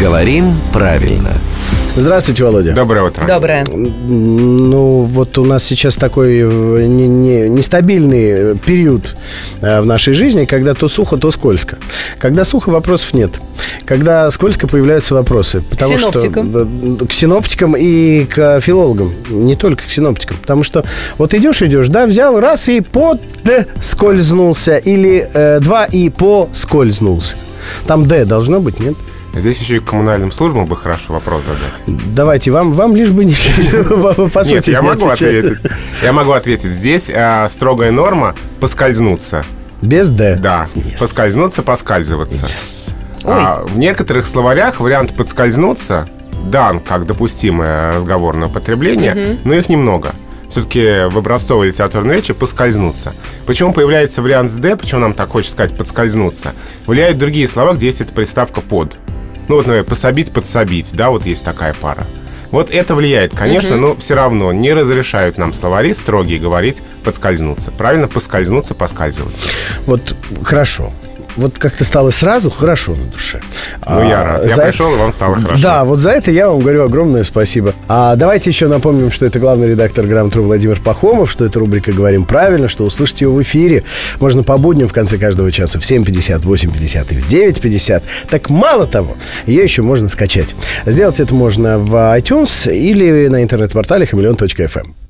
Говорим правильно. Здравствуйте, Володя. Доброе утро. Доброе. Ну, вот у нас сейчас такой э, не- не- нестабильный период э, в нашей жизни, когда то сухо, то скользко. Когда сухо, вопросов нет. Когда скользко, появляются вопросы. Потому синоптикам. Что, э, к синоптикам и к филологам. Не только к синоптикам. Потому что вот идешь, идешь, да, взял раз и под скользнулся. Или э, два и поскользнулся. Там «д» должно быть, нет? Здесь еще и коммунальным службам бы хорошо вопрос задать. Давайте, вам, вам лишь бы не... по Нет, сути, я не могу ответить. Я могу ответить. Здесь а, строгая норма поскользнуться. Без «д». Да, Yes. поскользнуться, поскальзываться. Yes. А, в некоторых словарях вариант подскользнуться дан как допустимое разговорное употребление, но их немного. Все-таки в образцовой литературной речи поскользнуться. Почему появляется вариант с «д», почему нам так хочется сказать подскользнуться? Влияют другие слова, где есть эта приставка «под». Ну вот, например, пособить, подсобить, да, вот есть такая пара. Вот это влияет, конечно, но все равно не разрешают нам словари строгие говорить подскользнуться. Правильно, поскользнуться, поскальзываться. Вот хорошо. Вот как-то стало сразу хорошо на душе. Ну, я рад. Я за пришел, и вам стало хорошо. Да, вот за это я вам говорю огромное спасибо. А давайте еще напомним, что это главный редактор «Грамотру» Владимир Пахомов, что это рубрика «Говорим правильно», что услышать его в эфире можно по будням в конце каждого часа в 7.50, 8.50 и в 9.50. Так мало того, ее еще можно скачать. Сделать это можно в iTunes или на интернет-портале хамелеон.фм.